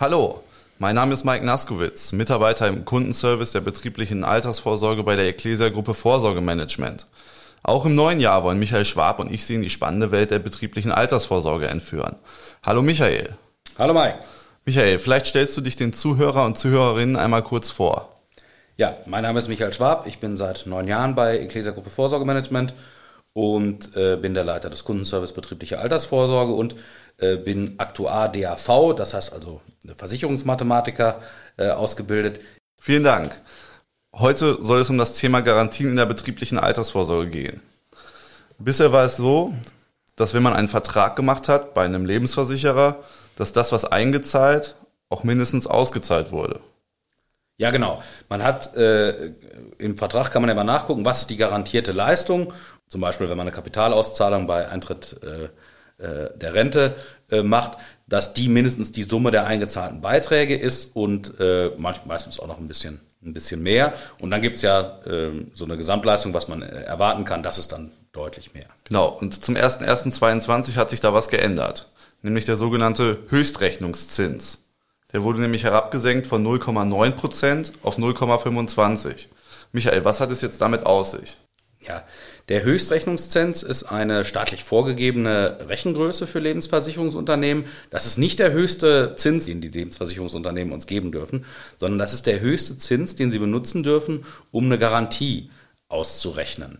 Hallo, mein Name ist Mike Naskowitz, Mitarbeiter im Kundenservice der betrieblichen Altersvorsorge bei der Ecclesia Gruppe Vorsorgemanagement. Auch im neuen Jahr wollen Michael Schwab und ich Sie in die spannende Welt der betrieblichen Altersvorsorge entführen. Hallo Michael. Hallo Mike. Michael, vielleicht stellst du dich den Zuhörer und Zuhörerinnen einmal kurz vor. Ja, mein Name ist Michael Schwab. Ich bin seit neun Jahren bei Ecclesia Gruppe Vorsorgemanagement und äh, bin der Leiter des Kundenservice betriebliche Altersvorsorge und äh, bin Aktuar DAV, das heißt also Versicherungsmathematiker äh, ausgebildet. Vielen Dank. Heute soll es um das Thema Garantien in der betrieblichen Altersvorsorge gehen. Bisher war es so, dass wenn man einen Vertrag gemacht hat bei einem Lebensversicherer, dass das, was eingezahlt, auch mindestens ausgezahlt wurde. Ja, genau. Man hat äh, im Vertrag kann man ja mal nachgucken, was ist die garantierte Leistung. Zum Beispiel, wenn man eine Kapitalauszahlung bei Eintritt äh, äh, der Rente äh, macht, dass die mindestens die Summe der eingezahlten Beiträge ist und äh, meistens auch noch ein bisschen, ein bisschen mehr. Und dann gibt's ja äh, so eine Gesamtleistung, was man äh, erwarten kann, das ist dann deutlich mehr. Genau, und zum 01.01.22 hat sich da was geändert, nämlich der sogenannte Höchstrechnungszins. Der wurde nämlich herabgesenkt von 0,9 Prozent auf 0,25. Michael, was hat es jetzt damit aus sich? Ja, der Höchstrechnungszins ist eine staatlich vorgegebene Rechengröße für Lebensversicherungsunternehmen. Das ist nicht der höchste Zins, den die Lebensversicherungsunternehmen uns geben dürfen, sondern das ist der höchste Zins, den sie benutzen dürfen, um eine Garantie auszurechnen.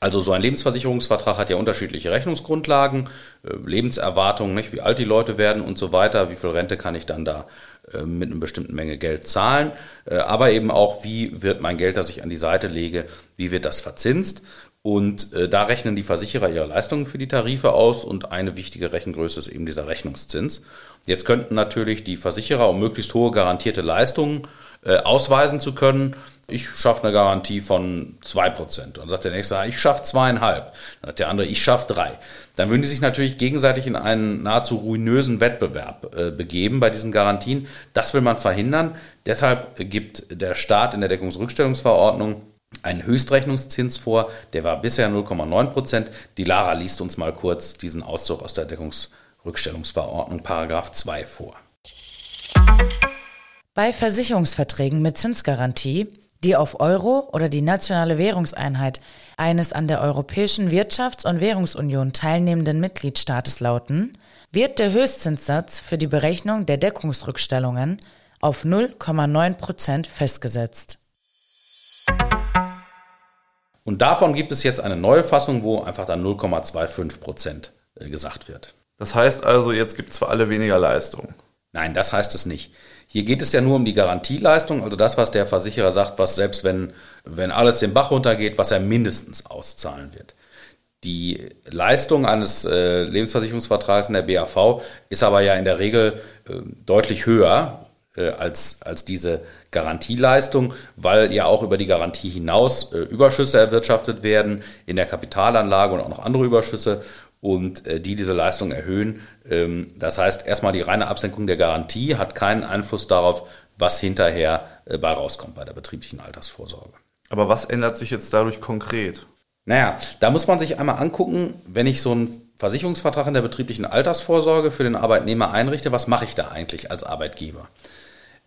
Also so ein Lebensversicherungsvertrag hat ja unterschiedliche Rechnungsgrundlagen, äh, Lebenserwartungen, nicht, wie alt die Leute werden und so weiter, wie viel Rente kann ich dann da äh, mit einer bestimmten Menge Geld zahlen, äh, aber eben auch, wie wird mein Geld, das ich an die Seite lege, wie wird das verzinst. Und da rechnen die Versicherer ihre Leistungen für die Tarife aus und eine wichtige Rechengröße ist eben dieser Rechnungszins. Jetzt könnten natürlich die Versicherer um möglichst hohe garantierte Leistungen äh, ausweisen zu können, ich schaffe eine Garantie von zwei Prozent. Dann sagt der nächste, ich schaffe zweieinhalb. Dann sagt der andere, ich schaffe drei. Dann würden die sich natürlich gegenseitig in einen nahezu ruinösen Wettbewerb äh, begeben bei diesen Garantien. Das will man verhindern. Deshalb gibt der Staat in der Deckungsrückstellungsverordnung einen Höchstrechnungszins vor. Der war bisher 0,9 Prozent. Die Lara liest uns mal kurz diesen Auszug aus der Deckungsrückstellungsverordnung Paragraph 2 vor. Bei Versicherungsverträgen mit Zinsgarantie, die auf Euro oder die nationale Währungseinheit eines an der Europäischen Wirtschafts- und Währungsunion teilnehmenden Mitgliedstaates lauten, wird der Höchstzinssatz für die Berechnung der Deckungsrückstellungen auf 0,9 Prozent festgesetzt. Und davon gibt es jetzt eine neue Fassung, wo einfach dann 0,25 Prozent äh, gesagt wird. Das heißt also, jetzt gibt es für alle weniger Leistung. Nein, das heißt es nicht. Hier geht es ja nur um die Garantieleistung, also das, was der Versicherer sagt, was selbst wenn, wenn alles den Bach runtergeht, was er mindestens auszahlen wird. Die Leistung eines äh, Lebensversicherungsvertrags in der BAV ist aber ja in der Regel äh, deutlich höher äh, als, als diese Garantieleistung, weil ja auch über die Garantie hinaus äh, Überschüsse erwirtschaftet werden in der Kapitalanlage und auch noch andere Überschüsse und äh, die diese Leistung erhöhen. Ähm, das heißt, erstmal die reine Absenkung der Garantie hat keinen Einfluss darauf, was hinterher äh, bei rauskommt bei der betrieblichen Altersvorsorge. Aber was ändert sich jetzt dadurch konkret? Naja, da muss man sich einmal angucken, wenn ich so einen Versicherungsvertrag in der betrieblichen Altersvorsorge für den Arbeitnehmer einrichte, was mache ich da eigentlich als Arbeitgeber?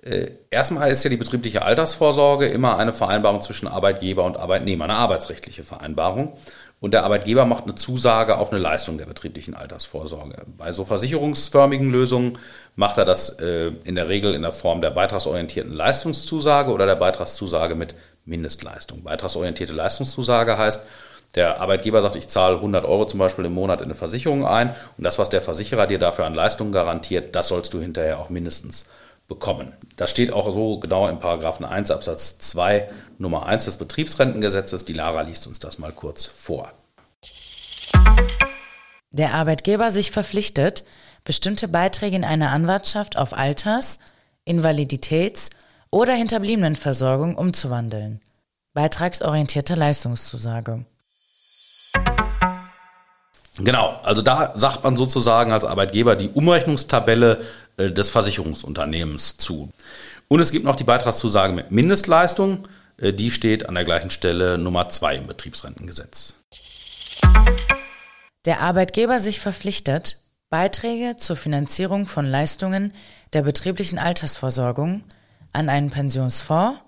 Äh, erstmal ist ja die betriebliche Altersvorsorge immer eine Vereinbarung zwischen Arbeitgeber und Arbeitnehmer, eine arbeitsrechtliche Vereinbarung und der Arbeitgeber macht eine Zusage auf eine Leistung der betrieblichen Altersvorsorge. Bei so versicherungsförmigen Lösungen macht er das äh, in der Regel in der Form der beitragsorientierten Leistungszusage oder der Beitragszusage mit Mindestleistung. Beitragsorientierte Leistungszusage heißt, der Arbeitgeber sagt, ich zahle 100 Euro zum Beispiel im Monat in eine Versicherung ein und das, was der Versicherer dir dafür an Leistungen garantiert, das sollst du hinterher auch mindestens bekommen. Das steht auch so genau im Paragraphen 1 Absatz 2 Nummer 1 des Betriebsrentengesetzes. Die Lara liest uns das mal kurz vor. Der Arbeitgeber sich verpflichtet, bestimmte Beiträge in einer Anwartschaft auf Alters-, Invaliditäts- oder Hinterbliebenenversorgung umzuwandeln. Beitragsorientierte Leistungszusage. Genau, also da sagt man sozusagen als Arbeitgeber die Umrechnungstabelle des Versicherungsunternehmens zu. Und es gibt noch die Beitragszusage mit Mindestleistung, äh, die steht an der gleichen Stelle Nummer 2 im Betriebsrentengesetz. Der Arbeitgeber sich verpflichtet, Beiträge zur Finanzierung von Leistungen der betrieblichen Altersversorgung an einen Pensionsfonds,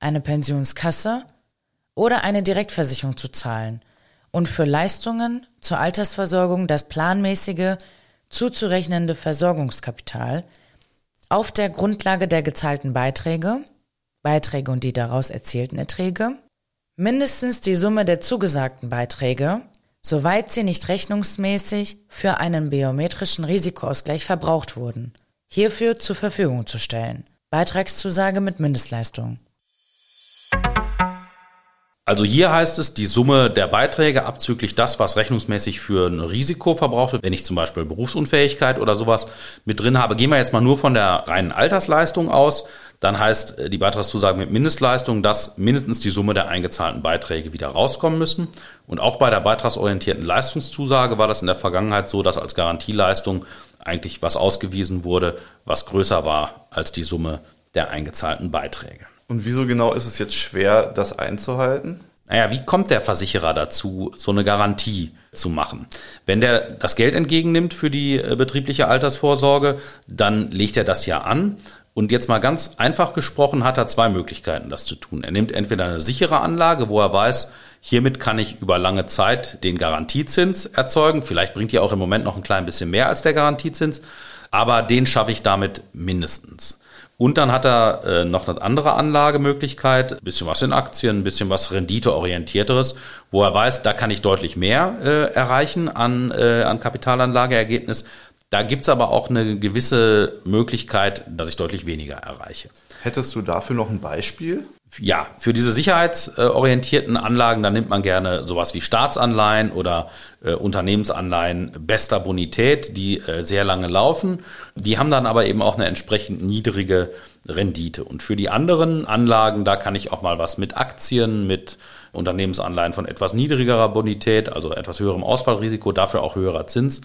eine Pensionskasse oder eine Direktversicherung zu zahlen und für Leistungen zur Altersversorgung das planmäßige zuzurechnende Versorgungskapital auf der Grundlage der gezahlten Beiträge, Beiträge und die daraus erzielten Erträge, mindestens die Summe der zugesagten Beiträge, soweit sie nicht rechnungsmäßig für einen biometrischen Risikoausgleich verbraucht wurden, hierfür zur Verfügung zu stellen. Beitragszusage mit Mindestleistung. Also hier heißt es, die Summe der Beiträge abzüglich das, was rechnungsmäßig für ein Risiko verbraucht wird, wenn ich zum Beispiel Berufsunfähigkeit oder sowas mit drin habe. Gehen wir jetzt mal nur von der reinen Altersleistung aus. Dann heißt äh, die Beitragszusage mit Mindestleistung, dass mindestens die Summe der eingezahlten Beiträge wieder rauskommen müssen. Und auch bei der beitragsorientierten Leistungszusage war das in der Vergangenheit so, dass als Garantieleistung eigentlich was ausgewiesen wurde, was größer war als die Summe der eingezahlten Beiträge. Und wieso genau ist es jetzt schwer, das einzuhalten? Naja, wie kommt der Versicherer dazu, so eine Garantie zu machen? Wenn der das Geld entgegennimmt für die äh, betriebliche Altersvorsorge, dann legt er das ja an. Und jetzt mal ganz einfach gesprochen, hat er zwei Möglichkeiten, das zu tun. Er nimmt entweder eine sichere Anlage, wo er weiß, hiermit kann ich über lange Zeit den Garantiezins erzeugen. Vielleicht bringt ihr auch im Moment noch ein klein bisschen mehr als der Garantiezins, aber den schaffe ich damit mindestens. Und dann hat er äh, noch eine andere Anlagemöglichkeit, ein bisschen was in Aktien, ein bisschen was renditeorientierteres, wo er weiß, da kann ich deutlich mehr äh, erreichen an, äh, an Kapitalanlageergebnis. Da gibt's aber auch eine gewisse Möglichkeit, dass ich deutlich weniger erreiche. Hättest du dafür noch ein Beispiel? Ja, für diese sicherheitsorientierten Anlagen, da nimmt man gerne sowas wie Staatsanleihen oder äh, Unternehmensanleihen bester Bonität, die äh, sehr lange laufen. Die haben dann aber eben auch eine entsprechend niedrige Rendite. Und für die anderen Anlagen, da kann ich auch mal was mit Aktien, mit Unternehmensanleihen von etwas niedrigerer Bonität, also etwas höherem Ausfallrisiko, dafür auch höherer Zins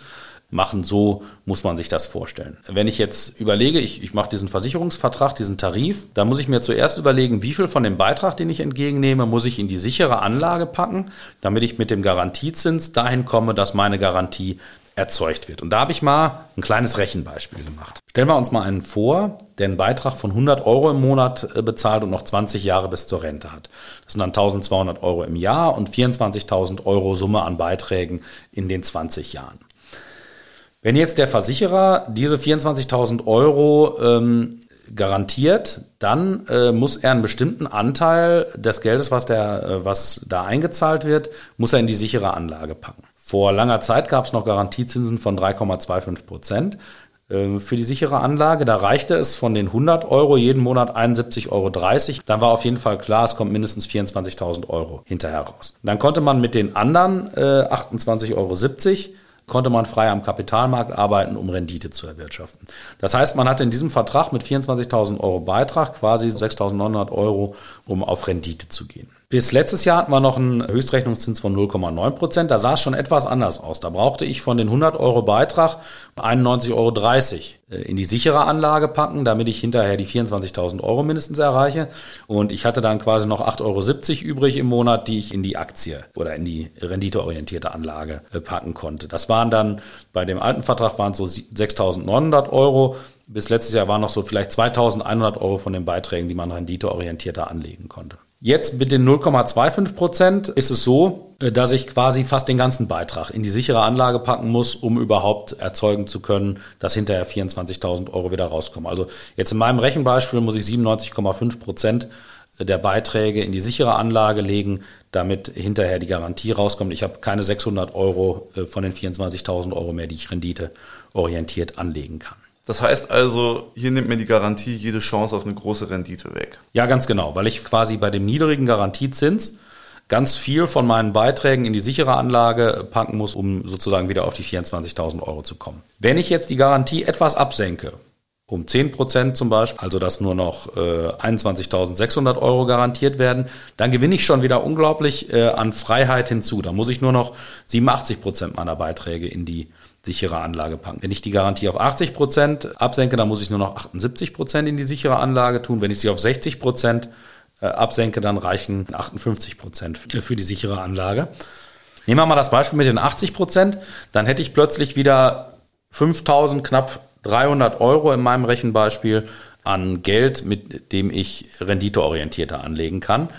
machen. So muss man sich das vorstellen. Wenn ich jetzt überlege, ich, ich mache diesen Versicherungsvertrag, diesen Tarif, da muss ich mir zuerst überlegen, wie viel von dem Beitrag, den ich entgegennehme, muss ich in die sichere Anlage packen, damit ich mit dem Garantiezins dahin komme, dass meine Garantie erzeugt wird. Und da habe ich mal ein kleines Rechenbeispiel gemacht. Stellen wir uns mal einen vor, der einen Beitrag von 100 Euro im Monat äh, bezahlt und noch 20 Jahre bis zur Rente hat. Das sind dann 1200 Euro im Jahr und 24.000 Euro Summe an Beiträgen in den 20 Jahren. Wenn jetzt der Versicherer diese 24.000 Euro ähm, garantiert, dann äh, muss er einen bestimmten Anteil des Geldes, was, der, äh, was da eingezahlt wird, muss er in die sichere Anlage packen. Vor langer Zeit gab es noch Garantiezinsen von 3,25 Prozent äh, für die sichere Anlage. Da reichte es von den 100 Euro jeden Monat 71,30 Euro. Dann war auf jeden Fall klar, es kommt mindestens 24.000 Euro hinterher raus. Dann konnte man mit den anderen äh, 28,70 Euro konnte man frei am Kapitalmarkt arbeiten, um Rendite zu erwirtschaften. Das heißt, man hatte in diesem Vertrag mit 24.000 Euro Beitrag quasi 6.900 Euro, um auf Rendite zu gehen. Bis letztes Jahr hatten wir noch einen Höchstrechnungszins von 0,9 Prozent. Da sah es schon etwas anders aus. Da brauchte ich von den 100 Euro Beitrag 91,30 Euro äh, in die sichere Anlage packen, damit ich hinterher die 24.000 Euro mindestens erreiche. Und ich hatte dann quasi noch 8,70 Euro übrig im Monat, die ich in die Aktie oder in die renditeorientierte Anlage äh, packen konnte. Das waren dann bei dem alten Vertrag waren es so 6.900 Euro. Bis letztes Jahr waren noch so vielleicht 2.100 Euro von den Beiträgen, die man renditeorientierter anlegen konnte. Jetzt mit den 0,25 Prozent ist es so, äh, dass ich quasi fast den ganzen Beitrag in die sichere Anlage packen muss, um überhaupt erzeugen zu können, dass hinterher 24.000 Euro wieder rauskommen. Also jetzt in meinem Rechenbeispiel muss ich 97,5 Prozent der Beiträge in die sichere Anlage legen, damit hinterher die Garantie rauskommt. Ich habe keine 600 Euro äh, von den 24.000 Euro mehr, die ich renditeorientiert anlegen kann. Das heißt also, hier nimmt mir die Garantie jede Chance auf eine große Rendite weg. Ja, ganz genau, weil ich quasi bei dem niedrigen Garantiezins ganz viel von meinen Beiträgen in die sichere Anlage packen muss, um sozusagen wieder auf die 24.000 Euro zu kommen. Wenn ich jetzt die Garantie etwas absenke, um 10 Prozent zum Beispiel, also dass nur noch äh, 21.600 Euro garantiert werden, dann gewinne ich schon wieder unglaublich äh, an Freiheit hinzu. Da muss ich nur noch 87 Prozent meiner Beiträge in die sichere Anlage packen. Wenn ich die Garantie auf 80 Prozent absenke, dann muss ich nur noch 78 Prozent in die sichere Anlage tun. Wenn ich sie auf 60 Prozent äh, absenke, dann reichen 58 Prozent für die sichere Anlage. Nehmen wir mal das Beispiel mit den 80 Prozent, dann hätte ich plötzlich wieder 5000, knapp 300 Euro in meinem Rechenbeispiel an Geld, mit dem ich renditeorientierter anlegen kann.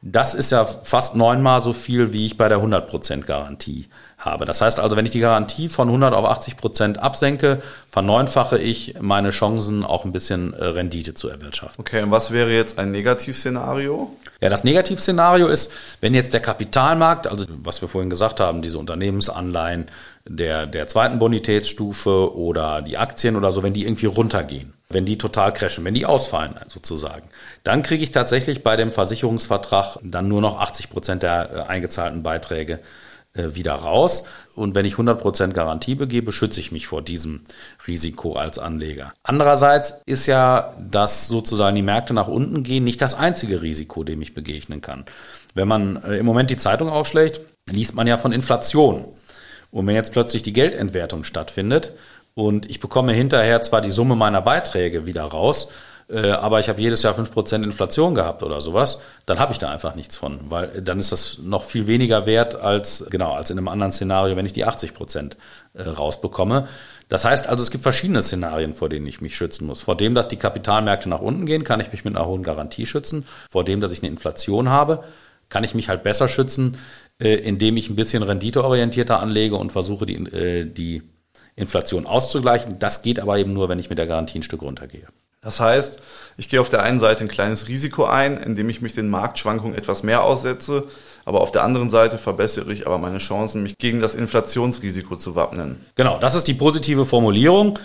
Das ist ja fast neunmal so viel, wie ich bei der 100% Garantie habe. Das heißt also, wenn ich die Garantie von 100 auf 80% absenke, verneunfache ich meine Chancen, auch ein bisschen äh, Rendite zu erwirtschaften. Okay, und was wäre jetzt ein Negativszenario? Ja, das Negativszenario ist, wenn jetzt der Kapitalmarkt, also was wir vorhin gesagt haben, diese Unternehmensanleihen der, der zweiten Bonitätsstufe oder die Aktien oder so, wenn die irgendwie runtergehen wenn die total crashen, wenn die ausfallen sozusagen, dann kriege ich tatsächlich bei dem Versicherungsvertrag dann nur noch 80 Prozent der äh, eingezahlten Beiträge äh, wieder raus. Und wenn ich 100 Prozent Garantie begebe, schütze ich mich vor diesem Risiko als Anleger. Andererseits ist ja, dass sozusagen die Märkte nach unten gehen, nicht das einzige Risiko, dem ich begegnen kann. Wenn man äh, im Moment die Zeitung aufschlägt, liest man ja von Inflation. Und wenn jetzt plötzlich die Geldentwertung stattfindet, und ich bekomme hinterher zwar die Summe meiner Beiträge wieder raus, äh, aber ich habe jedes Jahr 5% Inflation gehabt oder sowas, dann habe ich da einfach nichts von, weil dann ist das noch viel weniger wert als, genau, als in einem anderen Szenario, wenn ich die 80% äh, rausbekomme. Das heißt also, es gibt verschiedene Szenarien, vor denen ich mich schützen muss. Vor dem, dass die Kapitalmärkte nach unten gehen, kann ich mich mit einer hohen Garantie schützen. Vor dem, dass ich eine Inflation habe, kann ich mich halt besser schützen, äh, indem ich ein bisschen renditeorientierter anlege und versuche, die, die Inflation auszugleichen. Das geht aber eben nur, wenn ich mit der Garantie ein Stück runtergehe. Das heißt, ich gehe auf der einen Seite ein kleines Risiko ein, indem ich mich den Marktschwankungen etwas mehr aussetze, aber auf der anderen Seite verbessere ich aber meine Chancen, mich gegen das Inflationsrisiko zu wappnen. Genau, das ist die positive Formulierung.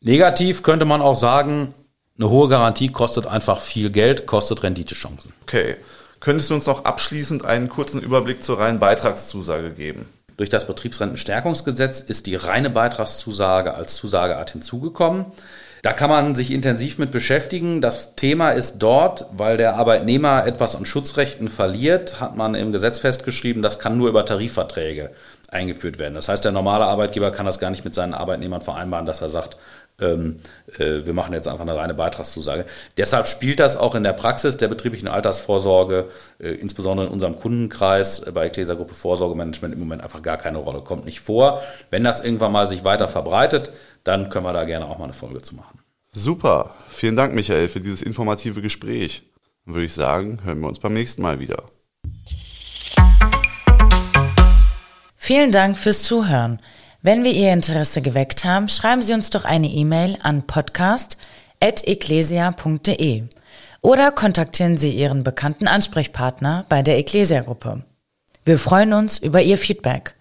Negativ könnte man auch sagen, eine hohe Garantie kostet einfach viel Geld, kostet Renditechancen. Okay. Könntest du uns noch abschließend einen kurzen Überblick zur reinen Beitragszusage geben? Durch das Betriebsrentenstärkungsgesetz ist die reine Beitragszusage als Zusageart hinzugekommen. Da kann man sich intensiv mit beschäftigen. Das Thema ist dort, weil der Arbeitnehmer etwas an Schutzrechten verliert, hat man im Gesetz festgeschrieben, das kann nur über Tarifverträge eingeführt werden. Das heißt, der normale Arbeitgeber kann das gar nicht mit seinen Arbeitnehmern vereinbaren, dass er sagt, ähm, äh, wir machen jetzt einfach eine reine Beitragszusage. Deshalb spielt das auch in der Praxis der betrieblichen Altersvorsorge, äh, insbesondere in unserem Kundenkreis äh, bei Ecclesia Gruppe Vorsorgemanagement im Moment einfach gar keine Rolle. Kommt nicht vor. Wenn das irgendwann mal sich weiter verbreitet, dann können wir da gerne auch mal eine Folge zu machen. Super. Vielen Dank, Michael, für dieses informative Gespräch. Dann würde ich sagen, hören wir uns beim nächsten Mal wieder. Vielen Dank fürs Zuhören. Wenn wir Ihr Interesse geweckt haben, schreiben Sie uns doch eine E-Mail an podcast.ecclesia.de oder kontaktieren Sie Ihren bekannten Ansprechpartner bei der Ecclesia-Gruppe. Wir freuen uns über Ihr Feedback.